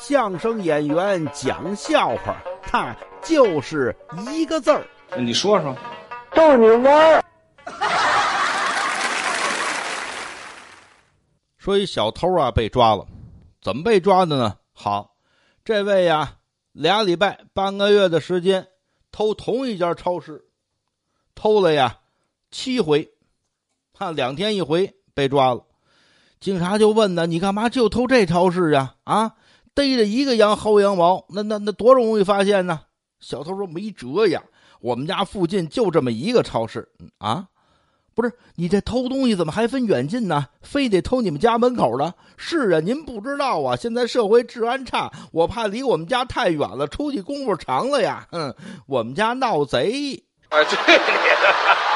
相声演员讲笑话，他就是一个字儿。你说说，逗你玩儿。说一小偷啊被抓了，怎么被抓的呢？好，这位呀，俩礼拜、半个月的时间，偷同一家超市，偷了呀七回，哈，两天一回被抓了。警察就问呢：“你干嘛就偷这超市呀？啊，逮着一个羊薅羊毛，那那那多容易发现呢？”小偷说：“没辙呀，我们家附近就这么一个超市啊。”不是你这偷东西怎么还分远近呢？非得偷你们家门口的？是啊，您不知道啊，现在社会治安差，我怕离我们家太远了，出去功夫长了呀。哼，我们家闹贼。哎，对。